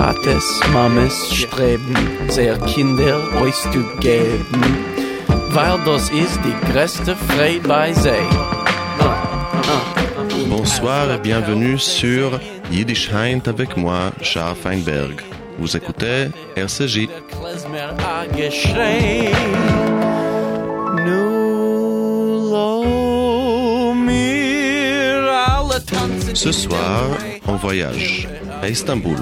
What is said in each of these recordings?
Tates, Mames streben, sehr Kinder euch zu geben, weil das ist die größte Freude bei sie. Bonsoir et bienvenue sur Yiddish Heint avec moi, Charles Feinberg. Vous écoutez RCJ. Ce soir, en voyage à Istanbul,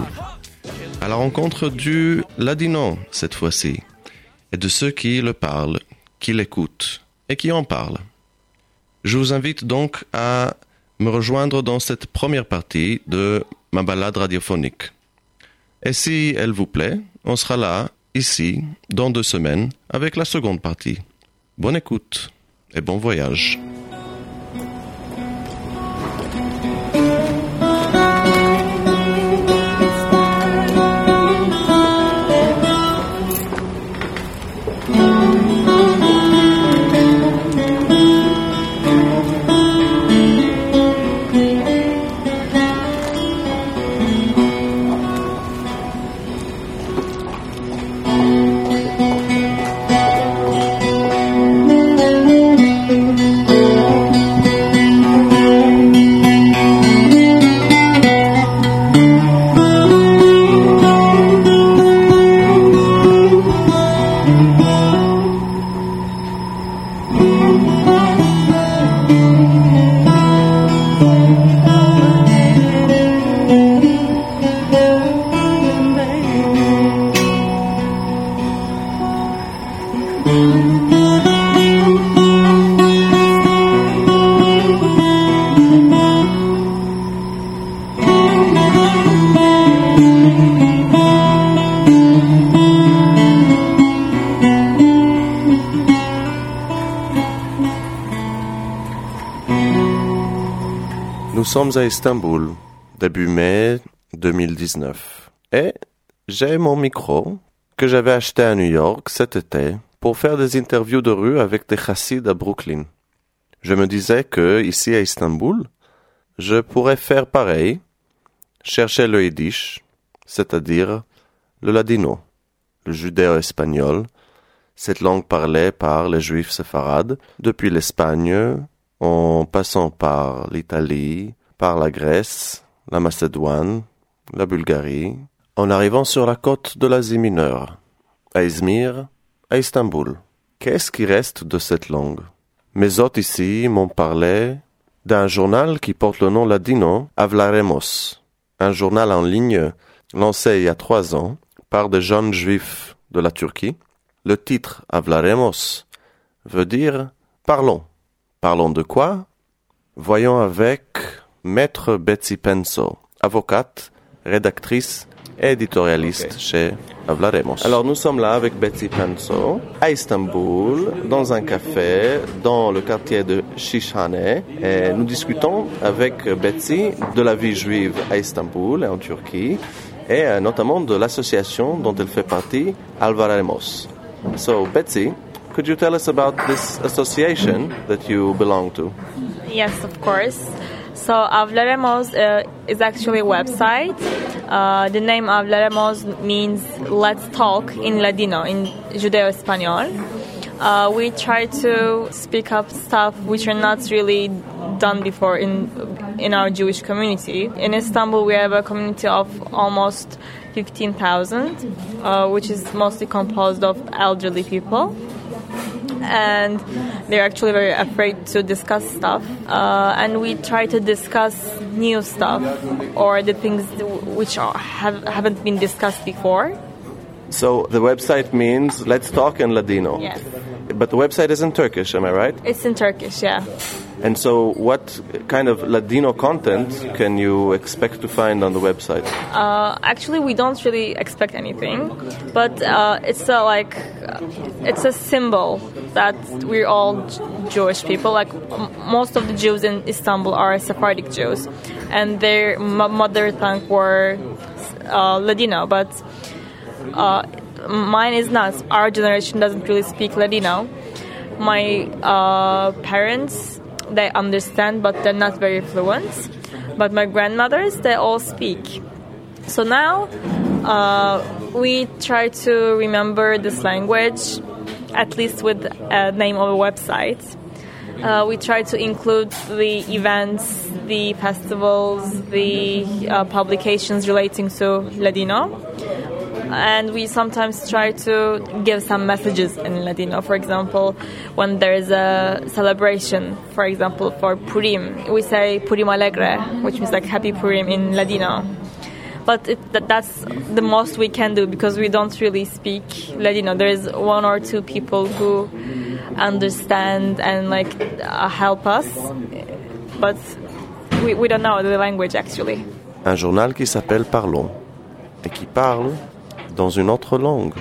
la rencontre du Ladino cette fois-ci, et de ceux qui le parlent, qui l'écoutent et qui en parlent. Je vous invite donc à me rejoindre dans cette première partie de ma balade radiophonique. Et si elle vous plaît, on sera là, ici, dans deux semaines, avec la seconde partie. Bonne écoute et bon voyage. Sommes à Istanbul, début mai 2019. Et j'ai mon micro que j'avais acheté à New York cet été pour faire des interviews de rue avec des chassides à Brooklyn. Je me disais que ici à Istanbul, je pourrais faire pareil, chercher le yiddish, c'est-à-dire le ladino, le judéo-espagnol, cette langue parlée par les juifs séfarades depuis l'Espagne en passant par l'Italie, par la Grèce, la Macédoine, la Bulgarie, en arrivant sur la côte de l'Asie mineure, à Izmir, à Istanbul. Qu'est-ce qui reste de cette langue? Mes hôtes ici m'ont parlé d'un journal qui porte le nom ladino Avlaremos, un journal en ligne lancé il y a trois ans par des jeunes juifs de la Turquie. Le titre Avlaremos veut dire Parlons. Parlons de quoi? Voyons avec Maître Betsy Penso, avocate, rédactrice et éditorialiste chez Avlaremos. Alors nous sommes là avec Betsy Penso à Istanbul, dans un café dans le quartier de Shishane. Et nous discutons avec Betsy de la vie juive à Istanbul et en Turquie et euh, notamment de l'association dont elle fait partie, Alvaremos. So Betsy, could you tell us about this association that you belong to? Yes, of course. So Hablaremos uh, is actually a website. Uh, the name Hablaremos means let's talk in Ladino, in Judeo-Espanol. Uh, we try to speak up stuff which are not really done before in in our Jewish community. In Istanbul, we have a community of almost 15,000, uh, which is mostly composed of elderly people and they're actually very afraid to discuss stuff. Uh, and we try to discuss new stuff or the things which are, have, haven't been discussed before. So the website means let's talk in Ladino. Yes. But the website is in Turkish, am I right? It's in Turkish, yeah. And so, what kind of Ladino content can you expect to find on the website? Uh, actually, we don't really expect anything, but uh, it's a, like uh, it's a symbol that we're all Jewish people. Like most of the Jews in Istanbul are Sephardic Jews, and their mother tongue were uh, Ladino, but uh, mine is not. Our generation doesn't really speak Ladino. My uh, parents they understand, but they're not very fluent. But my grandmothers, they all speak. So now Uh, we try to remember this language, at least with a name of a website. Uh, we try to include the events, the festivals, the uh, publications relating to Ladino. And we sometimes try to give some messages in Ladino. For example, when there is a celebration, for example, for Purim, we say Purim Alegre, which means like Happy Purim in Ladino but it, that, that's the most we can do because we don't really speak Ladino. There's one or two people who understand and like uh, help us, but we, we don't know the language actually. Un journal qui s'appelle Parlons et qui parle dans une autre langue.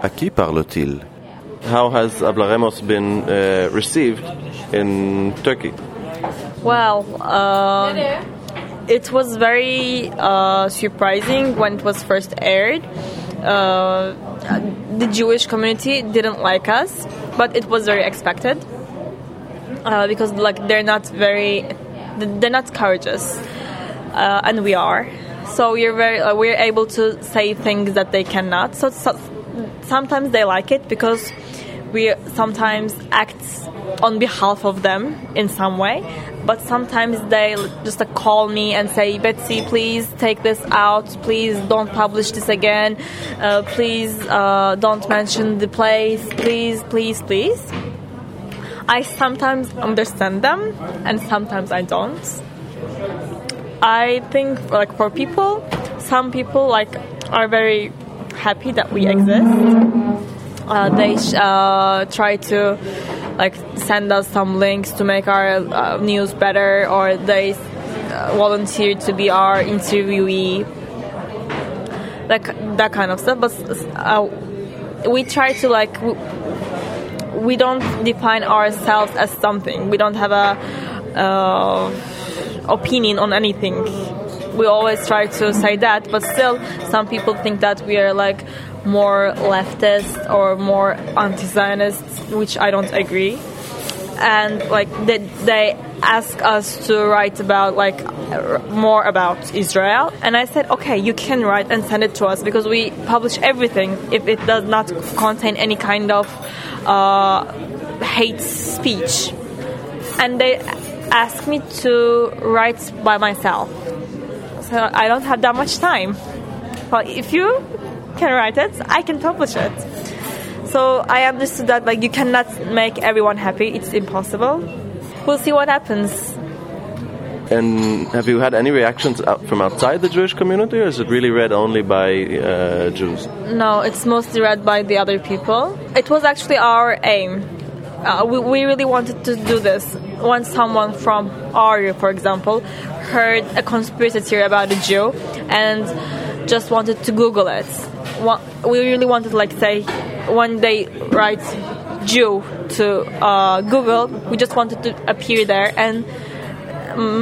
À qui parle-t-il How has Hablaremos been uh, received in Turkey? Well, uh, it was very uh, surprising when it was first aired. Uh, the Jewish community didn't like us, but it was very expected uh, because like they're not very, they're not courageous, uh, and we are. So we're very, uh, we're able to say things that they cannot. So, so sometimes they like it because we sometimes act on behalf of them in some way but sometimes they just uh, call me and say betsy please take this out. Please don't publish this again. Uh, please uh, don't mention the place. Please please please. I sometimes understand them and sometimes i don't i think like for people some people like are very happy that we exist uh, they uh, try to like send us some links to make our uh, news better, or they uh, volunteer to be our interviewee. That that kind of stuff. But uh, we try to like we, we, don't define ourselves as something. We don't have a uh, opinion on anything. We always try to say that, but still, some people think that we are like more leftist or more anti-Zionist, which I don't agree. And like they, they ask us to write about like more about Israel, and I said, okay, you can write and send it to us because we publish everything if it does not contain any kind of uh, hate speech. And they asked me to write by myself, so I don't have that much time. But if you can write it, I can publish it. So I understood that like you cannot make everyone happy. It's impossible. We'll see what happens. And have you had any reactions out from outside the Jewish community, or is it really read only by uh, Jews? No, it's mostly read by the other people. It was actually our aim. Uh, we, we really wanted to do this. When someone from Arya, for example, heard a conspiracy theory about a Jew and just wanted to Google it, we really wanted like say when they write Jew to uh, Google, we just wanted to appear there and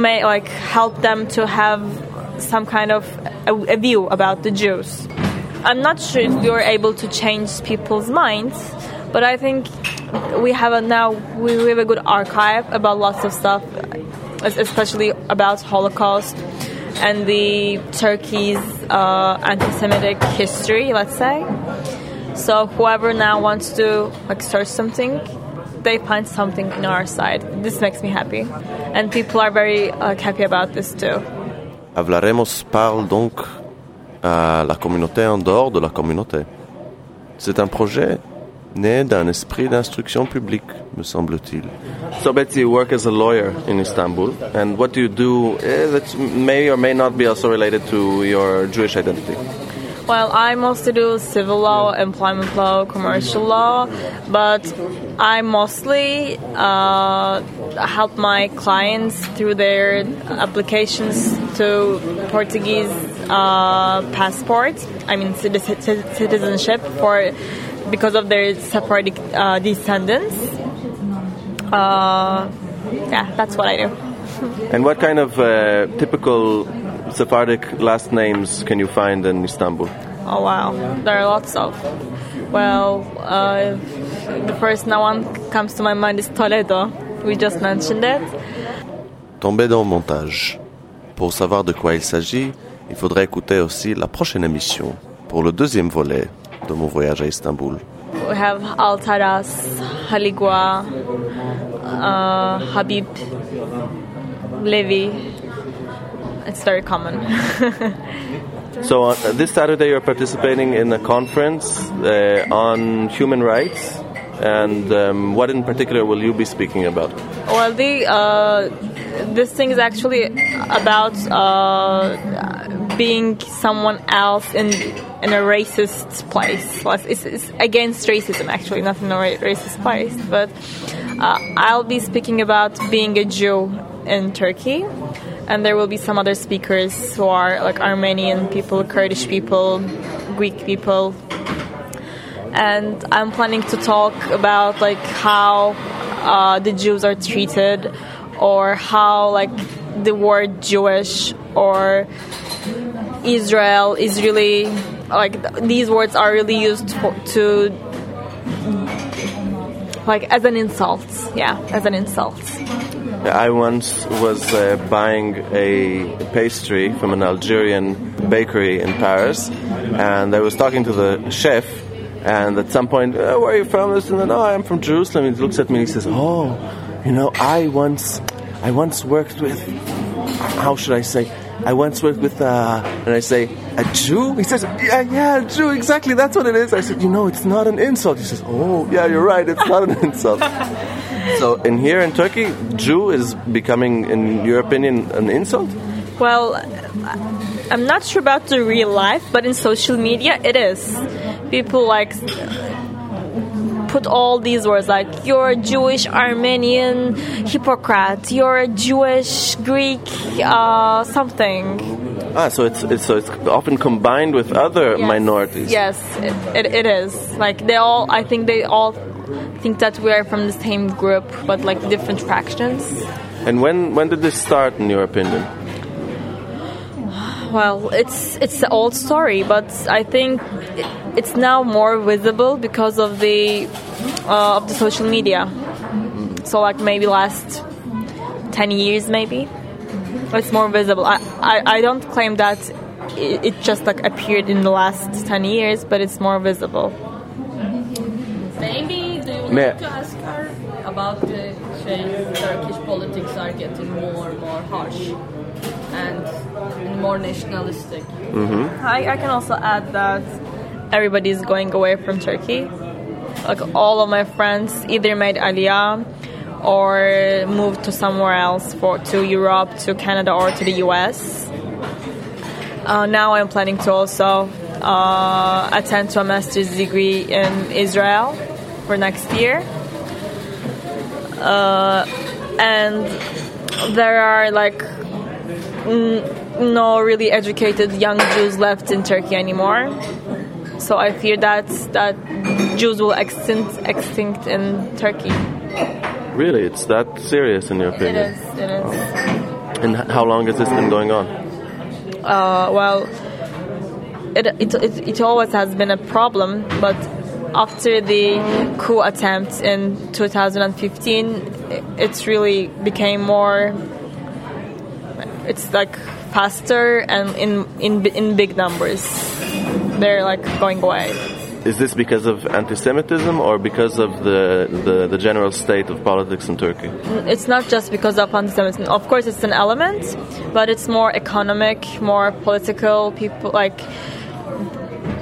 may like help them to have some kind of a, a view about the Jews. I'm not sure if we were able to change people's minds, but I think we have a now we have a good archive about lots of stuff, especially about Holocaust and the Turkey's uh, anti-Semitic history, let's say. So whoever now wants to like search something, they find something in our site. This makes me happy, and people are very uh, happy about this too. Hablaremos parle donc à la communauté en dehors de la communauté. C'est un projet né d'un esprit d'instruction publique, me semble-t-il. So, Betsy, you work as a lawyer in Istanbul, and what do you do eh, that may or may not be also related to your Jewish identity? Well, I mostly do civil law, employment law, commercial law, but I mostly uh, help my clients through their applications to Portuguese uh, passport, I mean citizenship for because of their Sephardic uh, descendants. Uh, yeah, that's what I do. and what kind of uh, typical Sephardic last names can you find in Istanbul? Oh wow, there are lots of. Well, uh, the first one comes to my mind is Toledo. We just mentioned it. Tombé dans le montage. Pour savoir de quoi il s'agit, Il faudrait écouter aussi la prochaine émission pour le deuxième volet de mon voyage à Istanbul. We have Altaras, Haligua, uh, Habib, Levi. It's very common. So uh, this Saturday you're participating in a conference uh, on human rights, and um, what in particular will you be speaking about? well, the uh, this thing is actually about uh, being someone else in in a racist place. It's, it's against racism, actually, not in a ra- racist place. But uh, I'll be speaking about being a Jew in Turkey. And there will be some other speakers who are like Armenian people, Kurdish people, Greek people, and I'm planning to talk about like how uh, the Jews are treated, or how like the word Jewish or Israel is really like th- these words are really used for, to like as an insult. Yeah, as an insult. I once was uh, buying a pastry from an Algerian bakery in Paris, and I was talking to the chef. And at some point, "Uh, where are you from? And then, oh, I'm from Jerusalem. He looks at me and he says, "Oh, you know, I once, I once worked with, how should I say? I once worked with, uh, and I say, a Jew? He says, yeah, yeah, a Jew, exactly, that's what it is. I said, you know, it's not an insult. He says, oh, yeah, you're right, it's not an insult. So, in here in Turkey, Jew is becoming, in your opinion, an insult? Well, I'm not sure about the real life, but in social media, it is. People like put all these words like you're a Jewish Armenian hypocrite, you're a Jewish Greek uh, something. Ah, so it's, it's so it's often combined with other Yes. minorities. Yes, it, it, it is. Like they all, I think they all think that we are from the same group, but like different fractions. And when when did this start, in your opinion? Well, it's it's an old story, but I think it, it's now more visible because of the uh, of the social media. So like maybe last ten years, maybe it's more visible. I I, I don't claim that it, it just like appeared in the last ten years, but it's more visible. Maybe do you May- want to ask her about the change Turkish politics are getting more and more harsh and more nationalistic? I, I can also add that everybody is going away from Turkey. Like all of my friends either made Aliyah or moved to somewhere else for to Europe, to Canada, or to the US. Uh, now I'm planning to also uh, attend to a master's degree in Israel for next year. Uh, and there are like n- no really educated young Jews left in Turkey anymore. So I fear that that Jews will extinct extinct in Turkey. Really, it's that serious, in your opinion? is. It is. And how long has this been going on? Uh, well, it, it, it, it always has been a problem, but after the coup attempt in 2015, it- it's really became more. It's like faster and in in in big numbers. They're like going away. Is this because of anti-Semitism or because of the, the, the general state of politics in Turkey? It's not just because of anti-Semitism. Of course, it's an element, but it's more economic, more political. People like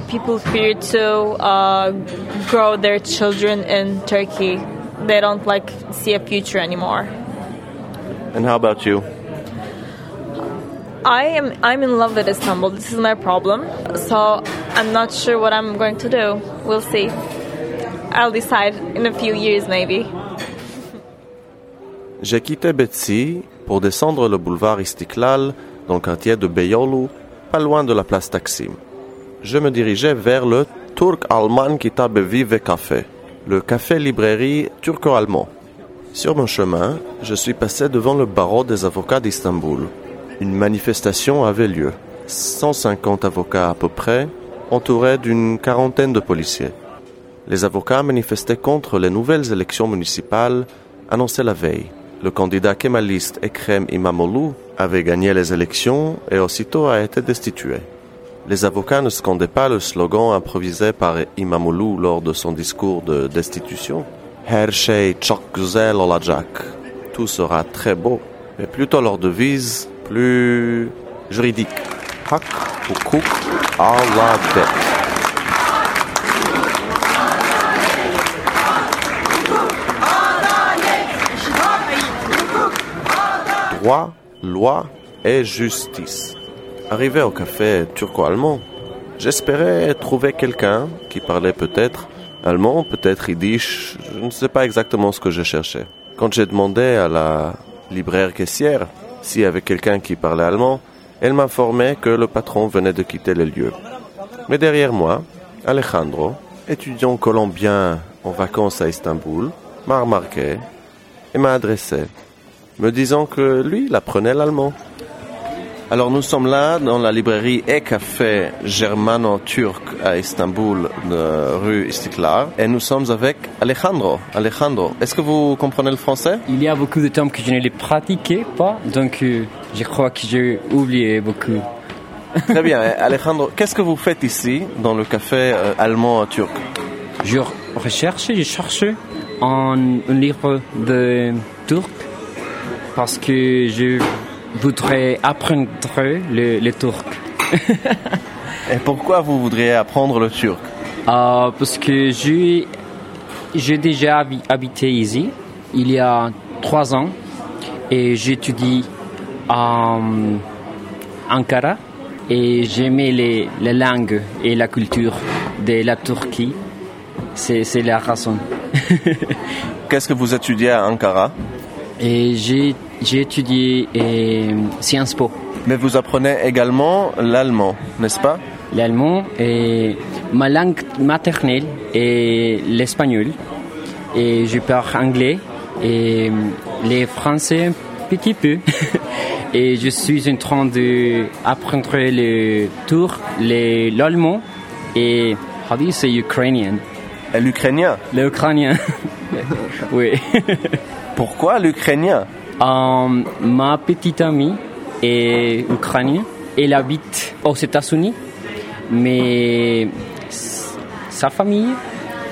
people fear to uh, grow their children in Turkey. They don't like see a future anymore. And how about you? I am I'm in love with Istanbul. This is my problem. So I'm not sure what I'm going to do. We'll see. I'll decide in a few years maybe. J'ai quitté Betsy pour descendre le boulevard Istiklal dans le quartier de Beyoğlu, pas loin de la place Taksim. Je me dirigeais vers le Turk Alman Kitab Vive Café, le café-librairie turco-allemand. Sur mon chemin, je suis passé devant le barreau des avocats d'Istanbul. Une manifestation avait lieu. 150 avocats à peu près, entourés d'une quarantaine de policiers. Les avocats manifestaient contre les nouvelles élections municipales annoncées la veille. Le candidat kémaliste Ekrem Imamoglu avait gagné les élections et aussitôt a été destitué. Les avocats ne scandaient pas le slogan improvisé par Imamoglu lors de son discours de destitution. Her şey çok güzel olacak. Tout sera très beau. Mais plutôt leur devise plus juridique. Hak, hukuk, adalet. droit, loi et justice. Arrivé au café turco-allemand, j'espérais trouver quelqu'un qui parlait peut-être allemand, peut-être yiddish, je ne sais pas exactement ce que je cherchais. Quand j'ai demandé à la libraire caissière avait quelqu'un qui parlait allemand, elle m'informait que le patron venait de quitter le lieu. Mais derrière moi, Alejandro, étudiant colombien en vacances à Istanbul, m'a remarqué et m'a adressé me disant que lui, il apprenait l'allemand. Alors nous sommes là dans la librairie et café germano-turc à Istanbul, de rue Istiklal, et nous sommes avec Alejandro. Alejandro, est-ce que vous comprenez le français? Il y a beaucoup de temps que je ne les pratiquais pas, donc euh, je crois que j'ai oublié beaucoup. Très bien. Alejandro, qu'est-ce que vous faites ici dans le café euh, allemand-turc Je recherche, je cherche un livre de turc parce que je voudrais apprendre le, le turc. Et pourquoi vous voudriez apprendre le turc? Euh, parce que j'ai j'ai déjà habi- habité ici il y a trois ans et j'étudie à Ankara et j'aimais les, les langues et la culture de la Turquie. C'est c'est la raison. Qu'est-ce que vous étudiez à Ankara? Et j'ai j'ai étudié euh, Sciences Po, Mais vous apprenez également l'allemand, n'est-ce pas? L'allemand et ma langue maternelle est l'espagnol. Et je parle anglais et les français un petit peu. Et je suis en train de apprendre le tour le- l'allemand et how do you say Ukrainian? Et l'ukrainien? L'ukrainien. Oui. Pourquoi l'ukrainien? Euh, ma petite amie est ukrainienne. Elle habite aux États-Unis, mais sa famille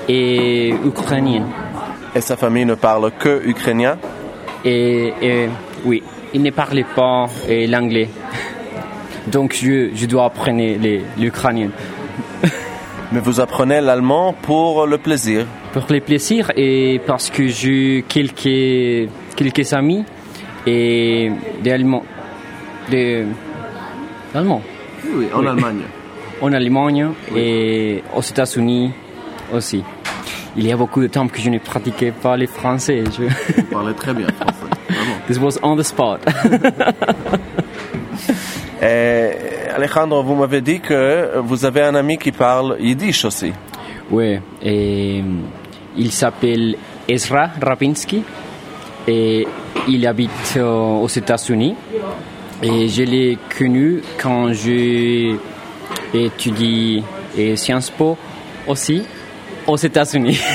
est ukrainienne. Et sa famille ne parle que ukrainien? Et, et oui, il ne parlait pas euh, l'anglais. Donc je, je dois apprendre l'ukrainien. Mais vous apprenez l'allemand pour le plaisir? Pour les plaisirs et parce que j'ai quelques, quelques amis et des Allemands. Des Allemands. Oui, en Allemagne. en Allemagne et aux États-Unis aussi. Il y a beaucoup de temps que je ne pratiquais pas le français. Je... Vous parlez très bien français. Vraiment. This was on the spot. Et Alejandro, vous m'avez dit que vous avez un ami qui parle yiddish aussi. oui, et il s'appelle Ezra Rabinski et il habite euh, aux États-Unis. Et je l'ai connu quand j'ai étudié et Sciences Po aussi aux États-Unis.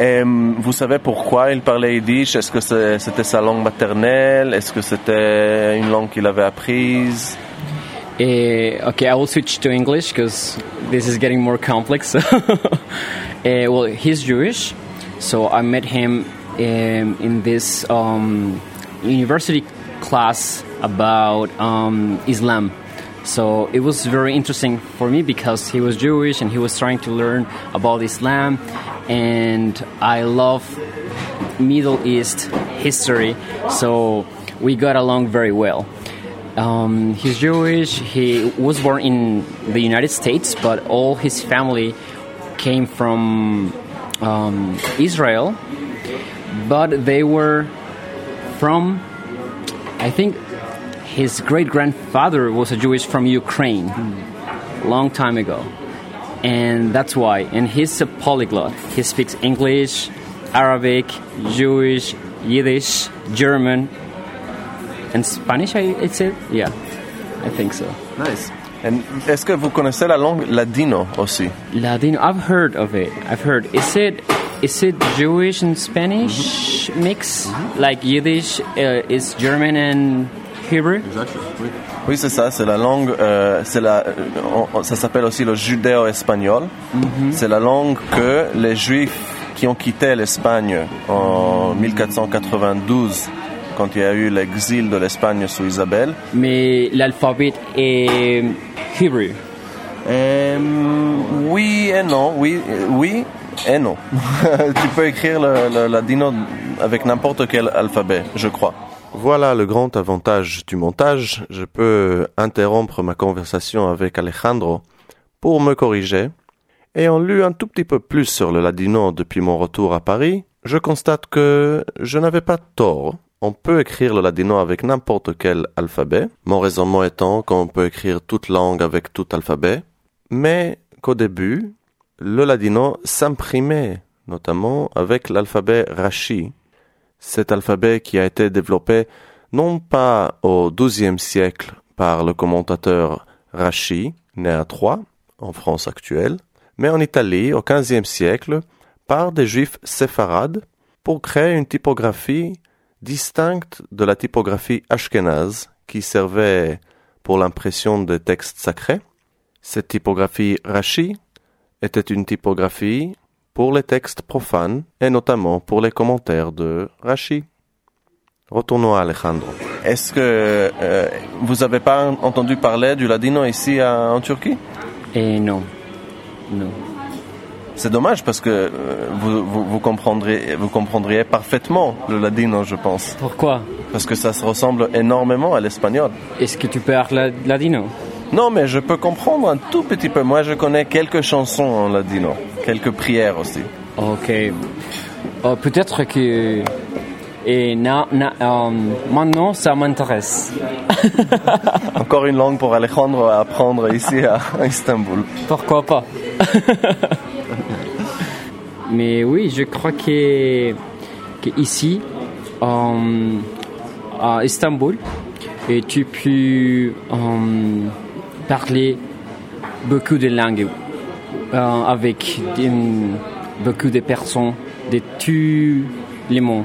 Et vous savez pourquoi il parlait yiddish? Est-ce que c'était sa langue maternelle? Est-ce que c'était une langue qu'il avait apprise? Uh, okay, I will switch to English because this is getting more complex. uh, well, he's Jewish, so I met him um, in this um, university class about um, Islam. So it was very interesting for me because he was Jewish and he was trying to learn about Islam, and I love Middle East history, so we got along very well. Um, he's Jewish. He was born in the United States, but all his family came from um, Israel. But they were from, I think, his great grandfather was a Jewish from Ukraine, long time ago, and that's why. And he's a polyglot. He speaks English, Arabic, Jewish, Yiddish, German, and Spanish, I, I said? Yeah, I think so. Nice. Est-ce que vous connaissez la langue ladino aussi? Ladino, I've heard of it. I've heard. Is it is it Jewish and Spanish mix? Like Yiddish uh, is German and Hebrew? Oui, c'est ça. C'est la langue. euh, c'est la. on- ça s'appelle aussi le judéo-espagnol. C'est la langue que les Juifs qui ont quitté l'Espagne en 1492, quand il y a eu l'exil de l'Espagne sous Isabelle. Mais l'alphabet est Hebrew. Euh, oui et non. Oui, euh, oui et non. tu peux écrire le, le ladino avec n'importe quel alphabet, je crois. Voilà le grand avantage du montage. Je peux interrompre ma conversation avec Alejandro pour me corriger. Ayant lu un tout petit peu plus sur le ladino depuis mon retour à Paris, je constate que je n'avais pas tort. On peut écrire le ladino avec n'importe quel alphabet. Mon raisonnement étant qu'on peut écrire toute langue avec tout alphabet. Mais qu'au début, le ladino s'imprimait, notamment avec l'alphabet Rashi, cet alphabet qui a été développé non pas au XIIe siècle par le commentateur Rashi, né à Troyes, en France actuelle, mais en Italie au XVe siècle par des juifs séfarades pour créer une typographie distincte de la typographie ashkénaze qui servait pour l'impression des textes sacrés. Cette typographie Rashi était une typographie pour les textes profanes et notamment pour les commentaires de Rashi. Retournons à Alejandro. Est-ce que euh, vous n'avez pas entendu parler du ladino ici à- en Turquie? Et non. Non. C'est dommage parce que euh, vous, vous, vous comprendriez, vous comprendriez parfaitement le ladino, je pense. Pourquoi? Parce que ça se ressemble énormément à l'espagnol. Est-ce que tu parles la- ladino? Non, mais je peux comprendre un tout petit peu. Moi, je connais quelques chansons en ladino, quelques prières aussi. Ok. Euh, Peut-être que. Et na, na, euh, maintenant, ça m'intéresse. Encore une langue pour Alejandro à apprendre ici à Istanbul. Pourquoi pas? Mais oui, je crois que, que ici, euh, à Istanbul, tu peux euh, parler beaucoup de langues euh, avec beaucoup de personnes de tous les mondes.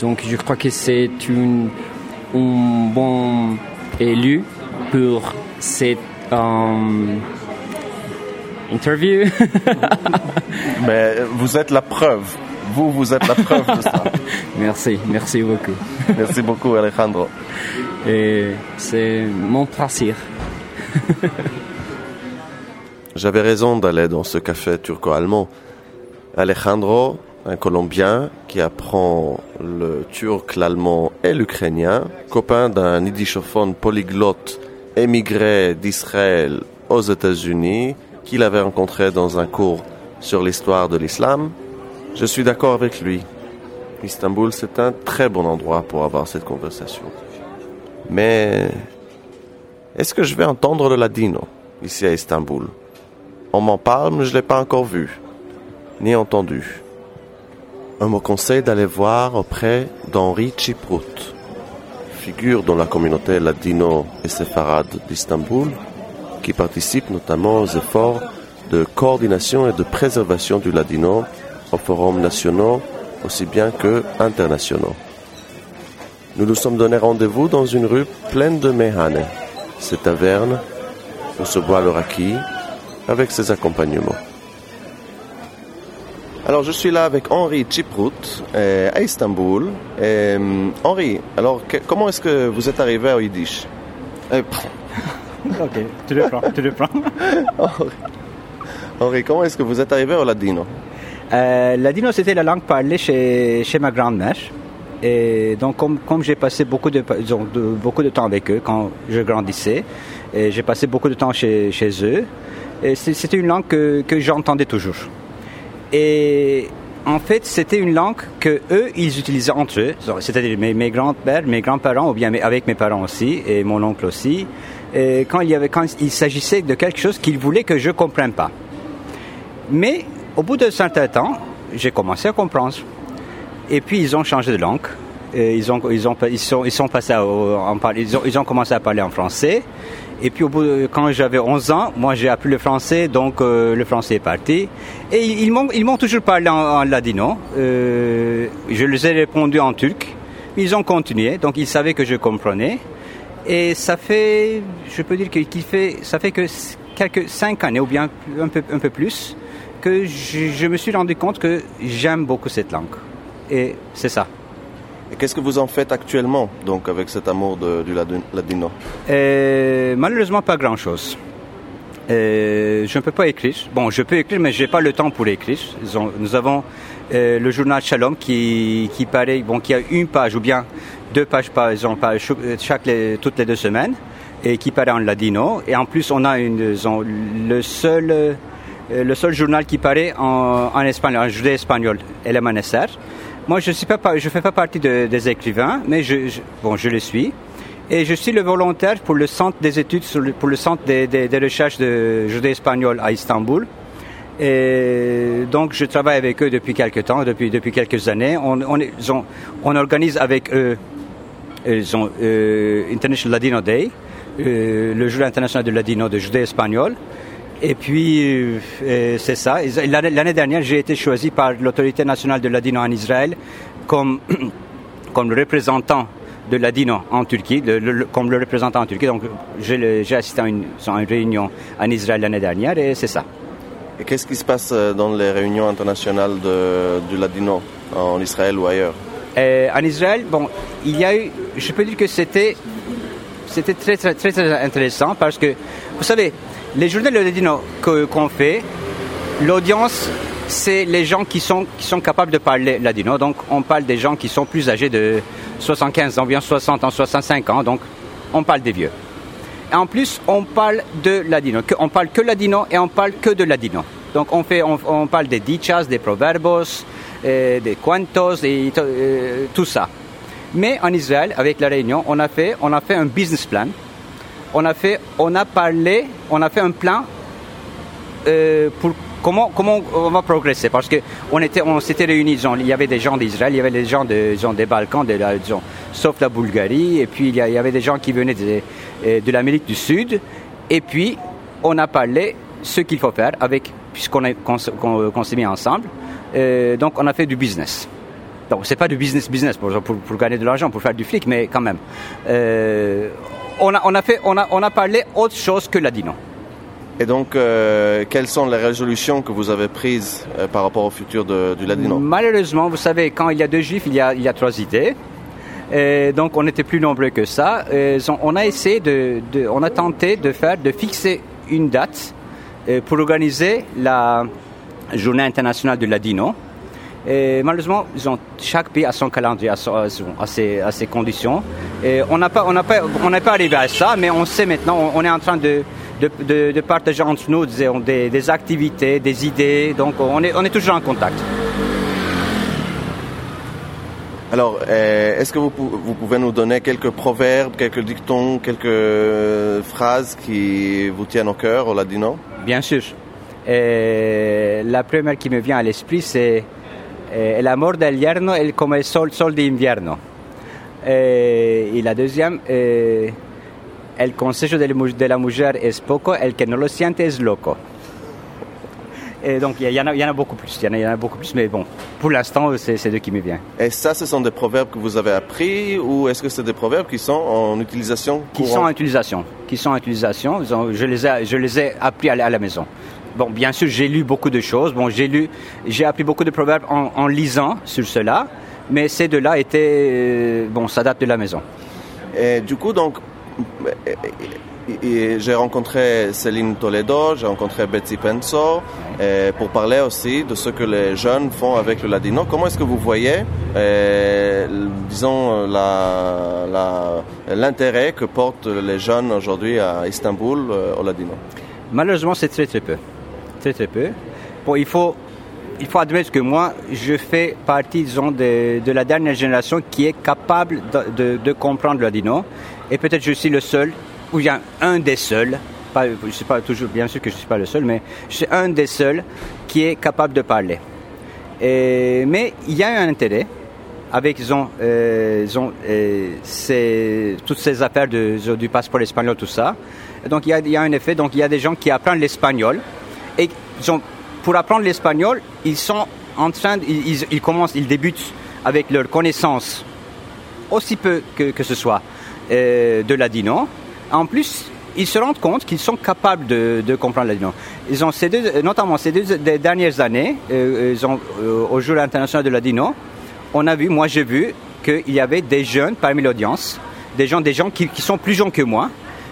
Donc je crois que c'est un bon élu pour cette interview. Mais vous êtes la preuve. Vous, vous êtes la preuve de ça. merci, merci beaucoup. Merci beaucoup, Alejandro. Et c'est mon plaisir. J'avais raison d'aller dans ce café turco-allemand. Alejandro, un Colombien qui apprend le turc, l'allemand et l'ukrainien, copain d'un yiddishophone polyglotte émigré d'Israël aux États-Unis, qu'il avait rencontré dans un cours sur l'histoire de l'islam, je suis d'accord avec lui. Istanbul, c'est un très bon endroit pour avoir cette conversation. Mais est-ce que je vais entendre le ladino ici à Istanbul? On m'en parle, mais je ne l'ai pas encore vu, ni entendu. On me conseille d'aller voir auprès d'Henri Chiprout, figure dans la communauté ladino et séfarade d'Istanbul, qui participe notamment aux efforts de coordination et de préservation du ladino aux forums nationaux aussi bien que internationaux. Nous nous sommes donné rendez-vous dans une rue pleine de méhanes, cette taverne où se boit le raki avec ses accompagnements. Alors je suis là avec Henri Chiprout euh, à Istanbul. Euh, Henri, alors comment est-ce que vous êtes arrivé au Yiddish? Euh, Ok, tu le prends, tu le prends. Henri, comment est-ce que vous êtes arrivé au ladino? Euh, Ladino, c'était la langue parlée chez, chez ma grand-mère. Et donc, comme, comme j'ai passé beaucoup de, beaucoup de temps avec eux quand je grandissais, et j'ai passé beaucoup de temps chez, chez eux, et c'était une langue que, que j'entendais toujours. Et en fait, c'était une langue que eux, ils utilisaient entre eux. C'est-à-dire mes, mes grands-pères, mes grands-parents, ou bien avec mes parents aussi, et mon oncle aussi. Et quand il s'agissait de quelque chose qu'ils voulaient que je comprenne pas. Mais au bout d'un certain temps, j'ai commencé à comprendre. Et puis ils ont changé de langue. Ils, ont, commencé à parler en français. Et puis au bout de, quand j'avais 11 ans, moi j'ai appris le français, donc euh, le français est parti. Et ils m'ont toujours parlé en, en ladino. Euh, je les ai répondu en turc. Ils ont continué, donc ils savaient que je comprenais. Et ça fait, je peux dire qu'il fait, ça fait que quelques cinq années ou bien un peu, un peu plus que je, je me suis rendu compte que j'aime beaucoup cette langue. Et c'est ça. Et qu'est-ce que vous en faites actuellement, donc, avec cet amour de, du ladino? Euh, Malheureusement, pas grand-chose. Euh, je ne peux pas écrire. Bon, je peux écrire, mais je n'ai pas le temps pour écrire. Nous avons euh, le journal Shalom qui, qui paraît, bon, qui a une page ou bien deux pages par chaque toutes les deux semaines et qui paraît en ladino. Et en plus, on a une, le seul euh, le seul journal qui paraît en, espagnol, en judé espagnol, El Amanecer. Moi, je ne fais pas partie de, des écrivains, mais je, bon, je le suis. Et je suis le volontaire pour le centre des études, pour le centre des, recherches de judé espagnol à Istanbul. Et donc, je travaille avec eux depuis quelques temps, depuis, depuis quelques années. On organise avec eux ils ont euh, International Ladino Day, euh, le jour international de Ladino de Judée espagnol. Et puis, euh, c'est ça. L'année dernière, j'ai été choisi par l'autorité nationale de Ladino en Israël comme, comme le représentant de Ladino en Turquie, comme le représentant en Turquie. Donc, j'ai assisté à une, à une réunion en Israël l'année dernière et c'est ça. Et qu'est-ce qui se passe dans les réunions internationales de, du Ladino en Israël ou ailleurs? Euh, en Israël, bon, il y a eu, je peux dire que c'était, c'était très, très, très, intéressant parce que, vous savez, les journées de ladino qu'on fait, l'audience, c'est les gens qui sont, qui sont capables de parler ladino. Donc, on parle des gens qui sont plus âgés de 75 ans, bien 60 ans, 65 ans. Donc, on parle des vieux. Et en plus, on parle de ladino. On parle que ladino et on parle que de ladino. Donc, on, fait, on, on parle des dichas, des proverbos, euh, des cuentos et euh, tout ça. Mais en Israël, avec la Réunion, on a fait, on a fait un business plan. On a fait, on a parlé, on a fait un plan euh, pour comment comment on va progresser parce que on était on s'était réunis il y avait des gens d'Israël il y avait des gens de, disons, des Balkans de la, sauf la Bulgarie et puis il y, avait des gens qui venaient de, euh, de l'Amérique du Sud et puis on a parlé ce qu'il faut faire avec puisqu'on qu'on s'est mis ensemble euh, donc on a fait du business. Donc c'est pas du business business pour, pour, pour gagner de l'argent, pour faire du flic, mais quand même. Euh, on, a, on, a fait, on, a, on a parlé autre chose que ladino. Et donc, euh, quelles sont les résolutions que vous avez prises euh, par rapport au futur de, du ladino? Malheureusement, vous savez, quand il y a deux juifs, il y a, il y a trois idées. Et donc, on était plus nombreux que ça. Et on a essayé de, de, on a tenté de faire, de fixer une date euh, pour organiser la, journée internationale du ladino. Et malheureusement, ils ont, chaque pays a son calendrier, a, ses, conditions. Et on pas, pas, n'est pas arrivé à ça, mais on sait maintenant, on est en train de, de, de, de partager entre nous des, activités, des idées. Donc, on est, on est toujours en contact. Alors, est-ce que vous, pouvez nous donner quelques proverbes, quelques dictons, quelques phrases qui vous tiennent au cœur au ladino? Bien sûr. La première qui me vient à l'esprit, c'est El amor del yerno es como el sol, sol. Eh, y la deuxième, eh, El consejo de, la mujer es poco, el que no lo siente es loco. Et donc il y, y, y, en a beaucoup plus, il y, y, en a beaucoup plus, mais bon, pour l'instant, c'est ces deux qui me viennent. Et ça, ce sont des proverbes que vous avez appris ou est-ce que c'est des proverbes qui sont en utilisation Qui sont en utilisation, qui sont en utilisation. Je les ai, je les ai appris à la maison. Bon, bien sûr, j'ai lu beaucoup de choses. Bon, j'ai lu, j'ai appris beaucoup de proverbes en, en lisant sur cela, mais ces deux-là étaient, euh, bon, ça date de la maison. Et du coup, donc, j'ai rencontré Céline Toledo, j'ai rencontré Betsy Penso, pour parler aussi de ce que les jeunes font avec le ladino. Comment est-ce que vous voyez, euh, disons, l'intérêt la, que portent les jeunes aujourd'hui à Istanbul euh, au ladino? Malheureusement, c'est très très peu très très peu. Bon, il faut, il faut admettre que moi, je fais partie, disons, de, de la dernière génération qui est capable de, de, de comprendre le ladino. Et peut-être je suis le seul, ou bien un des seuls, pas, je suis pas toujours, bien sûr que je ne suis pas le seul, mais je suis un des seuls qui est capable de parler. Et, mais il y a un intérêt, avec ils ont, euh, ils ont euh, toutes ces affaires de- du passeport espagnol, tout ça. Donc il y, a, il y a un effet, donc il y a des gens qui apprennent l'espagnol et pour apprendre l'espagnol, ils sont en train, ils commencent, ils débutent avec leur connaissance aussi peu que, que ce soit euh, de ladino. En plus, ils se rendent compte qu'ils sont capables de, comprendre ladino. Ils ont ces deux, notamment ces deux dernières années, euh, euh, au jour international de ladino, on a vu, moi j'ai vu qu'il y avait des jeunes parmi l'audience, des gens, des gens qui, sont plus jeunes que moi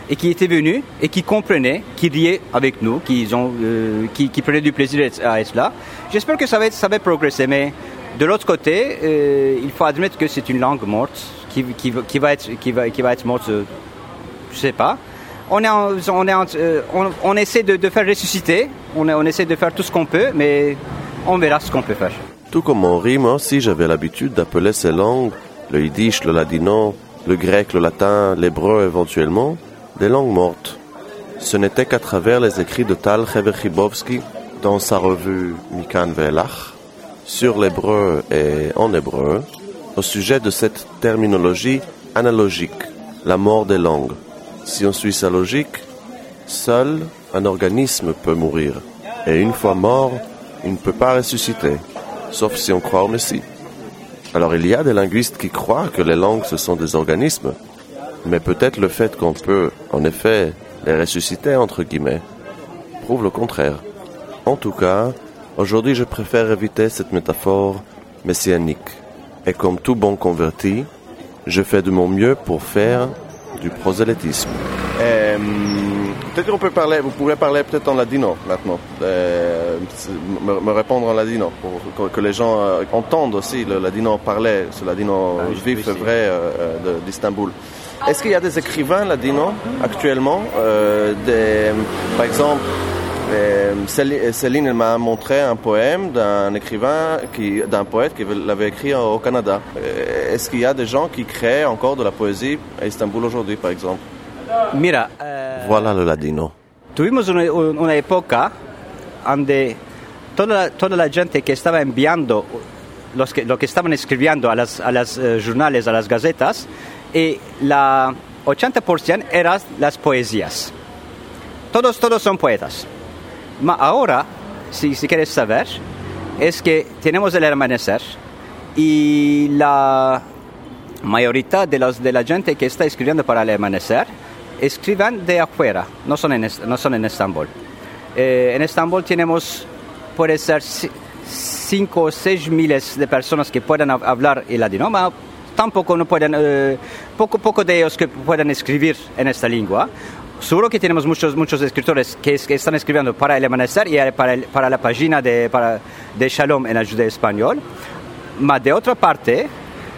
et qui étaient venus et qui comprenaient, qui riaient avec nous, qui, ont, euh, qui, prenaient du plaisir à être- là. J'espère que ça va, ça va progresser, mais de l'autre côté, euh, il faut admettre que c'est une langue morte qui, qui, va être, qui, va, qui va être morte, euh, je sais pas. On, est on, est euh, on, essaie de, faire ressusciter, on, essaie de faire tout ce qu'on peut, mais on verra ce qu'on peut faire. Tout comme en rime aussi, j'avais l'habitude d'appeler ces langues, le yiddish, le ladino, le grec, le latin, l'hébreu éventuellement, des langues mortes. Ce n'était qu'à travers les écrits de Tal Chebechibovski dans sa revue Mikan Ve'elach, sur l'hébreu et en hébreu, au sujet de cette terminologie analogique, la mort des langues. Si on suit sa logique, seul un organisme peut mourir. Et une fois mort, il ne peut pas ressusciter, sauf si on croit au Messie. Alors il y a des linguistes qui croient que les langues ce sont des organismes, mais peut-être le fait qu'on peut, en effet, les ressusciter, entre guillemets, prouve le contraire. En tout cas, aujourd'hui je préfère éviter cette métaphore messianique. Et comme tout bon converti, je fais de mon mieux pour faire du prosélytisme. Euh, peut-être qu'on peut parler, vous pourrez parler peut-être en ladino maintenant, Euh, me, me répondre en ladino pour que, que les gens euh, entendent aussi le ladino parler, ce ladino Ah vif oui, vrai euh, euh, de- d'Istanbul. Est-ce qu'il y a des écrivains ladinos actuellement euh, des, Par exemple, euh, Céline, Céline, m'a montré un poème d'un écrivain, qui, d'un poète qui l'avait écrit au Canada. Euh, Est-ce qu'il y a des gens qui créent encore de la poésie à Istanbul aujourd'hui, par exemple? Mira, eh, Voilà le ladino. tuvimos una, una época donde toda la, toda la gente que estaba enviando los que, lo que estaban escribiendo a las, a las eh, jornales, a las gazetas, y la 80% eran las poesías. Todos, todos son poetas. Ahora, si, si quieres saber, es que tenemos el amanecer y la mayoría de, los, de la gente que está escribiendo para el amanecer escriben de afuera, no son en, no son en Estambul. Eh, en Estambul tenemos, puede ser 5 o 6 miles de personas que pueden hab- hablar el pero tampoco no pueden, eh, poco, poco de ellos que pueden escribir en esta lengua. Seguro que tenemos muchos, muchos escritores que, es- que están escribiendo para el amanecer y para, el- para la página de, para, de Shalom en el judeo español. Ma de otra parte,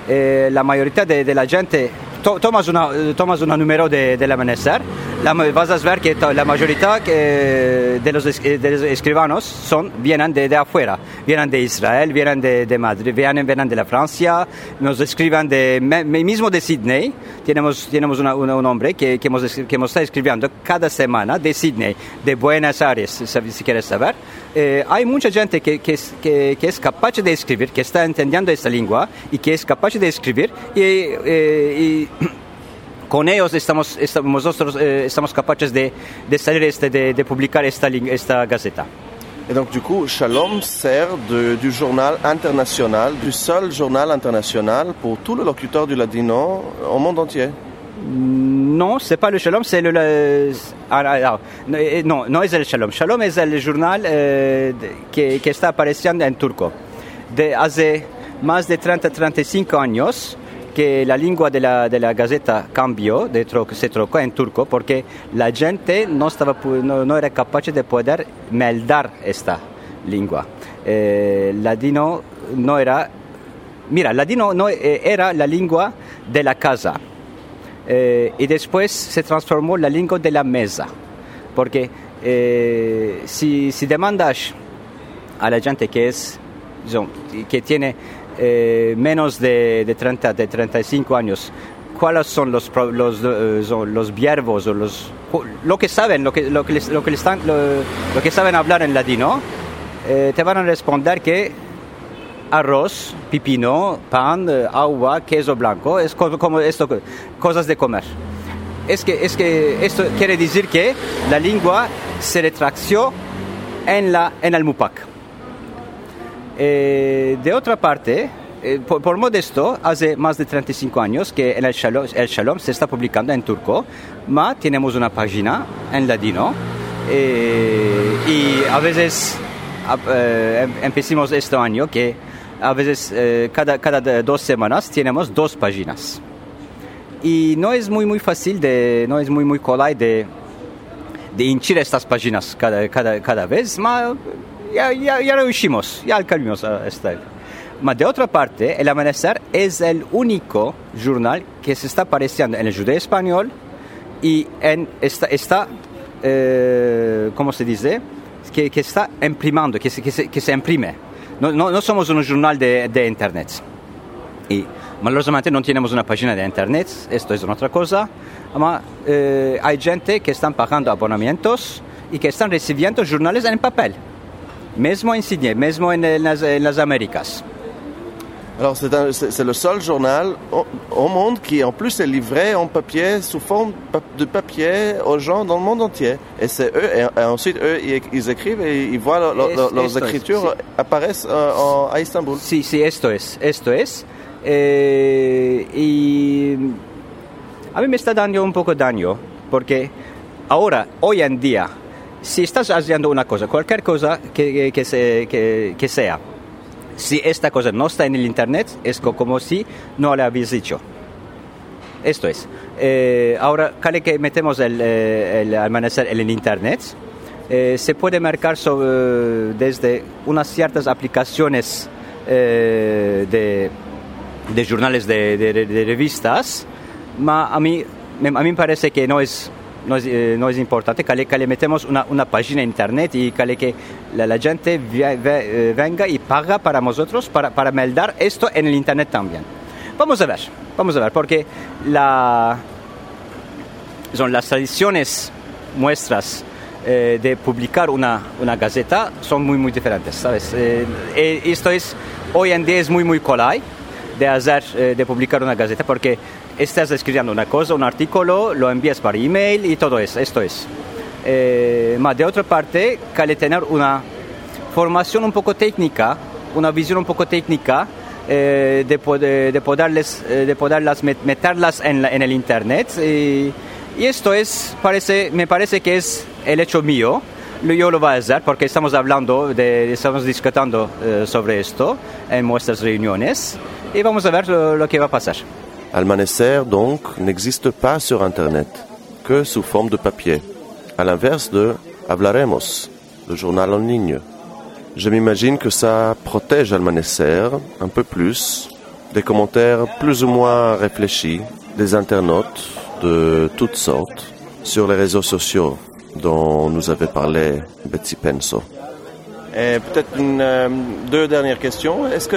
eh, la mayoría de, de la gente, to- tomas, una, eh, tomas un número de, del amanecer, la, vas a ver que la mayoría de, los, de los escribanos son, vienen de, de afuera, vienen de Israel, vienen de, de Madrid, vienen, vienen de la Francia, nos escriben de, mismo de Sydney, tenemos, tenemos una- una- un hombre que, que, hemos, que nos está escribiendo cada semana de Sydney, de Buenos Aires, si, si quieres saber. Eh, hay mucha gente que, que, es, que, que es capaz de escribir, que está entendiendo esta lengua y que es capaz de escribir y, eh, y con ellos estamos, estamos nosotros eh, estamos capaces de, de salir este, de, de publicar esta, ling- esta gaceta. Et donc, du coup, Shalom sert de- du journal international, du seul journal international pour tous les locuteurs du ladino au monde entier. No, c'est pas le Shalom, c'est le... le- ah, ah, ah, no, eh, no, no es el Shalom. Shalom es el jornal eh, de- que, que está apareciendo en turco. De hace más de 30-35 años que la lengua de la, de la Gaceta cambió, de tro- se trocó en turco, porque la gente no, estaba, no, no era capaz de poder meldar esta lengua. Eh, ladino no era... Mira, ladino no eh, era la lengua de la casa. Eh, y después se transformó la lengua de la mesa. Porque eh, si, si demandas a la gente que es que tiene eh, menos de, de 30, de 35 años, cuáles son los, los, eh, los verbos o los lo que saben, lo que, lo que, les- lo que, les están, lo, lo que saben hablar en ladino, eh, te van a responder que arroz, pipino, pan, eh, agua, queso blanco, es co- como esto, cosas de comer. Es que, es que esto quiere decir que la lengua se retracció en, la, en el MUPAC. Eh, de otra parte, eh, por, por modesto, hace más de 35 años que en el Shalom, el Shalom se está publicando en turco, ma tenemos una página en ladino eh, y a veces eh, em- empecemos este año que a veces eh, cada, cada dos semanas tenemos dos páginas. Y no es muy muy fácil de, no es muy muy colay de, de hinchir estas páginas cada, cada, cada vez, ma ya, ya, ya lo hicimos, ya alcanzamos a estar. Ma de otra parte, El Amanecer es el único jornal que se está apareciendo en el judeo español y en, está, está eh, ¿cómo se dice? Que, que está imprimando, que se, que se, que se imprime. No, no, no somos un jornal de, de Internet. Y malosamente no tenemos una página de internet, esto es otra cosa. Ama, eh, hay gente que están pagando abonamientos y que están recibiendo jornales en papel, mismo en Sydney, las, en las Américas. Alors, c'est le seul journal au, au monde qui, en plus, est livré en papier, sous forme de papier aux gens dans le monde entier. Et c'est eux, et, et ensuite, eux, ils, écrivent et ils voient leur- leur- Es- leurs es, écritures sí. apparaissent euh, en- à Istanbul. Sí, sí, esto es, esto es. Eh, y a mí me está dando un poco daño, porque ahora, hoy en día, si estás haciendo una cosa, cualquier cosa que, que- se- que- que sea, si esta cosa no está en el Internet, es co- como si no le habéis dicho. Esto es. Eh, ahora, cada que metemos el, eh, el amanecer en el Internet, eh, se puede marcar sobre- desde unas ciertas aplicaciones eh, de, de jornales de, de- de revistas, ma a mí, a mí me parece que no es, no es, eh, no es importante que le, que le metemos una, una página internet y que, le- que la, la gente ve- eh, venga y paga para nosotros para, para meldar esto en el internet también. Vamos a ver, vamos a ver, porque la, son las tradiciones nuestras eh, de publicar una, una gaceta son muy, muy diferentes, ¿sabes? Eh, eh, esto es, hoy en día es muy, muy colay de hacer, eh, de publicar una gaceta porque estás escribiendo una cosa, un artículo, lo envías por email y todo eso, esto es. Eh, ma de otra parte, que tener una formación un poco técnica, una visión un poco técnica eh, de, poder, de, poderles, eh, de poderlas met- meterlas en, la- en el internet. Y, esto es, parece, me parece que es el hecho mío. Yo lo voy a hacer porque estamos hablando, de, estamos discutiendo eh, sobre esto en nuestras reuniones y vamos a ver lo que va a pasar. Almanecer, donc, n'existe pas sur Internet, que sous forme de papier, à l'inverse de Hablaremos, le journal en ligne. Je m'imagine que ça protège Almanecer un peu plus des commentaires plus ou moins réfléchis des internautes de toutes sortes sur les réseaux sociaux dont nous avait parlé Betsy Penso. Et peut-être euh, deux dernières questions. Est-ce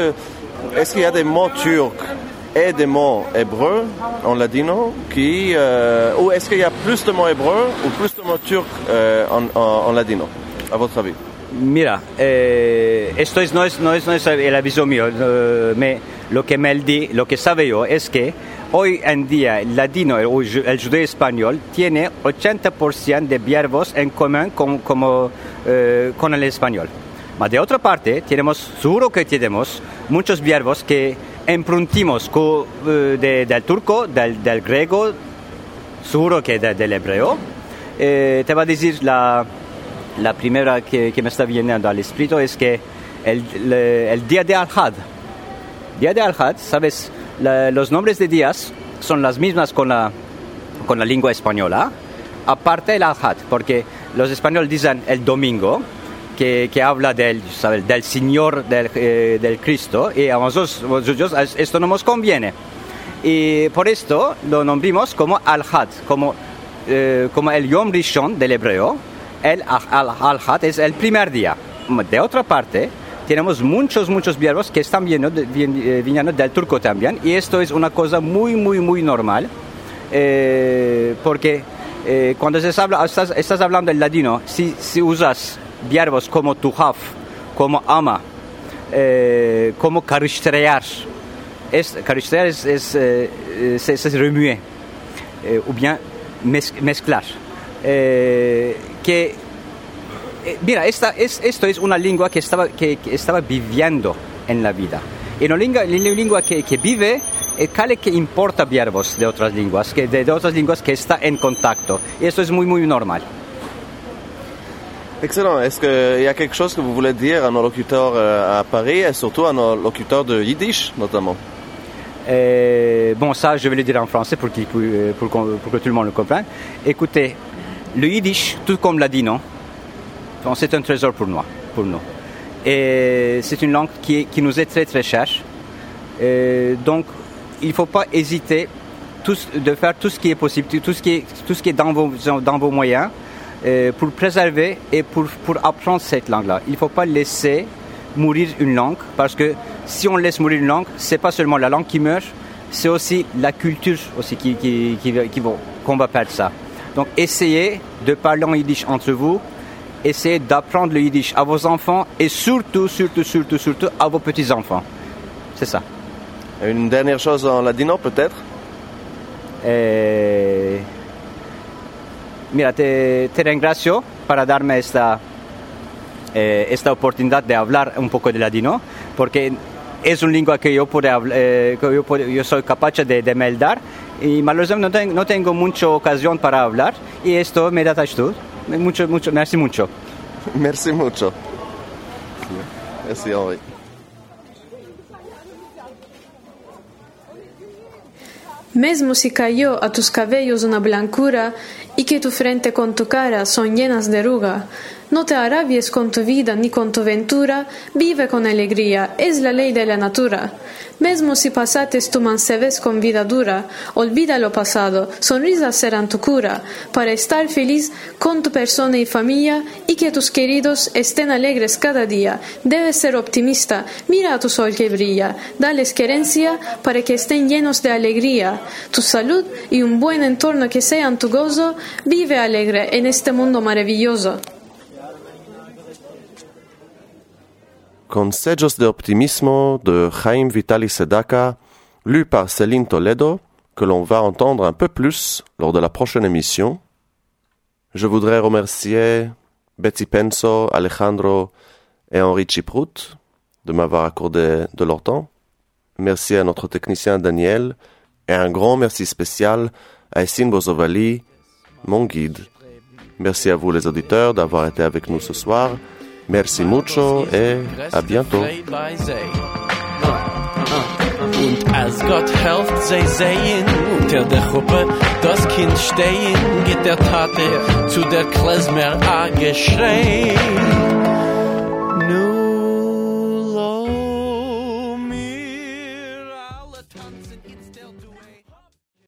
est-ce qu'il y a des mots turcs et des mots hébreux en ladino qui euh, ou est-ce qu'il y a plus de mots hébreux ou plus de mots turcs euh, en, en, en ladino à votre avis Mira, eh, esto es, no, es, no, es, no es el aviso mío, eh, me, lo que me di, lo que sabe yo es que hoy en día el ladino, el, el judeo español, tiene 80% de verbos en común con, como, eh, con el español. Ma de otra parte, tenemos, seguro que tenemos muchos verbos que empruntimos eh, de- del turco, del, del griego, seguro que de- del hebreo. Eh, te va a decir la, la primera que, que me está viniendo al espíritu es que el, le- el día de Al-Had, día de Al-Had, sabes, La- los nombres de días son las mismas con la, con la lengua española, aparte el Al-Had, porque los españoles dicen el domingo, que, que habla del, ¿sabes? del Señor del, eh, del Cristo, y a nosotros, esto no nos conviene. Y por esto lo nombramos como Al-Had, como, eh, como el Yom Rishon del hebreo. El Al- Al-Had es el primer día. De otra parte, tenemos muchos, muchos verbos que están viniendo, eh, viniendo del turco también. Y esto es una cosa muy, muy, muy normal. eh, porque eh, cuando se habla, estás, estás hablando el ladino, si, si usas verbos como tu have, como ama, eh, como karıştırıyor. Es, karıştırıyor es, es, eh, es, es remuer, eh, ou bien mez, mezclar. Que, mira, esta, es, esto es una lengua que estaba, que, estaba viviendo en la vida. Y una lengua, una lengua que, que vive, cale que importa verbos de otras lenguas, que de, de otras lenguas que está en contacto. Y esto es muy, muy normal. Excellent. Est-ce qu'il y a quelque chose que vous voulez dire à nos locuteurs euh, à Paris et surtout à nos locuteurs de Yiddish notamment? Euh, bon, ça, je vais le dire en français pour, qu'il- pour, que tout le monde le comprenne. Écoutez, le yiddish, tout comme l'a dit, non? C'est un trésor pour nous. Et c'est une langue qui, nous est très très chère. Euh, donc, il ne faut pas hésiter de faire tout ce qui est possible, tout ce qui est, dans vos moyens euh, pour préserver et pour, pour apprendre cette langue-là. Il ne faut pas laisser mourir une langue parce que si on laisse mourir une langue, c'est pas seulement la langue qui meurt, c'est aussi la culture aussi qui, qui, qui, qui qu'on va perdre ça. Donc essayez de parler en yiddish entre vous, essayez d'apprendre le yiddish à vos enfants et surtout, surtout, surtout, surtout à vos petits-enfants. C'est ça. Une dernière chose en ladino peut-être? Eh, mira, te, te ringrazio para darme esta, eh, esta oportunidad de hablar un poco de ladino, porque es una lengua que yo, puedo, eh, que yo, puedo- yo soy capaz de, de meldar y malheureusamente no, ten- no tengo mucha ocasión para hablar y esto me da tú. Mucho, mucho, merci mucho. Merci mucho. Merci Henri. Mesmo si cayó a tus cabellos una blancura y que tu frente con tu cara son llenas de ruga, no te arabies con tu vida ni con tu ventura, vive con alegría, es la ley de la natura. Mesmo si pasates tu mancebes con vida dura, olvida lo pasado, sonrisas serán tu cura, para estar feliz con tu persona y familia y que tus queridos estén alegres cada día. Debes ser optimista, mira a tu sol que brilla, dales querencia para que estén llenos de alegría. Tu salud y un buen entorno que sean tu gozo, vive alegre en este mundo maravilloso. Consejos de optimismo de Jaime Vitali Sedaka, lu par Céline Toledo, que l'on va entendre un peu plus lors de la prochaine émission. Je voudrais remercier Betsy Penso, Alejandro et Henri Chiprout de m'avoir accordé de leur temps. Merci à notre technicien Daniel et un grand merci spécial à Essine Bozovali, mon guide. Merci à vous les auditeurs d'avoir été avec nous ce soir. Merci mucho et à bientôt. Und als Gott helft, sei sehen, unter der Gruppe, das Kind stehen, geht der Tate zu der Klezmer a geschrei.